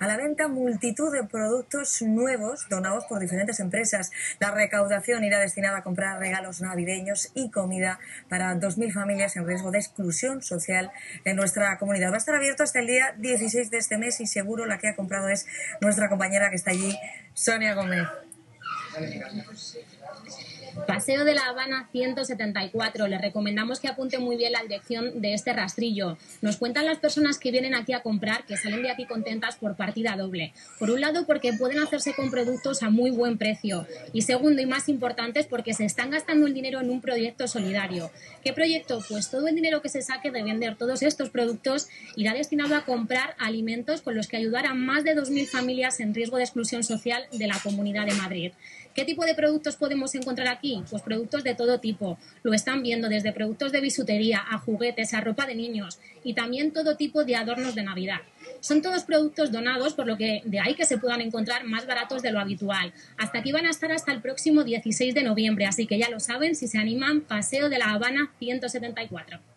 a la venta multitud de productos nuevos donados por diferentes empresas. La recaudación irá destinada a comprar regalos navideños y comida para 2.000 familias en riesgo de exclusión social en nuestra comunidad. Va a estar abierto hasta el día 16 de este mes y seguro la que ha comprado es nuestra compañera que está allí, Sonia Gómez. Paseo de la Habana 174. Les recomendamos que apunte muy bien la dirección de este rastrillo. Nos cuentan las personas que vienen aquí a comprar que salen de aquí contentas por partida doble. Por un lado, porque pueden hacerse con productos a muy buen precio. Y segundo, y más importante, es porque se están gastando el dinero en un proyecto solidario. ¿Qué proyecto? Pues todo el dinero que se saque de vender todos estos productos irá destinado a comprar alimentos con los que ayudar a más de 2.000 familias en riesgo de exclusión social de la Comunidad de Madrid. ¿Qué tipo de productos podemos encontrar aquí? Pues productos de todo tipo. Lo están viendo desde productos de bisutería a juguetes, a ropa de niños y también todo tipo de adornos de Navidad. Son todos productos donados, por lo que de ahí que se puedan encontrar más baratos de lo habitual. Hasta aquí van a estar hasta el próximo 16 de noviembre, así que ya lo saben, si se animan, Paseo de la Habana 174.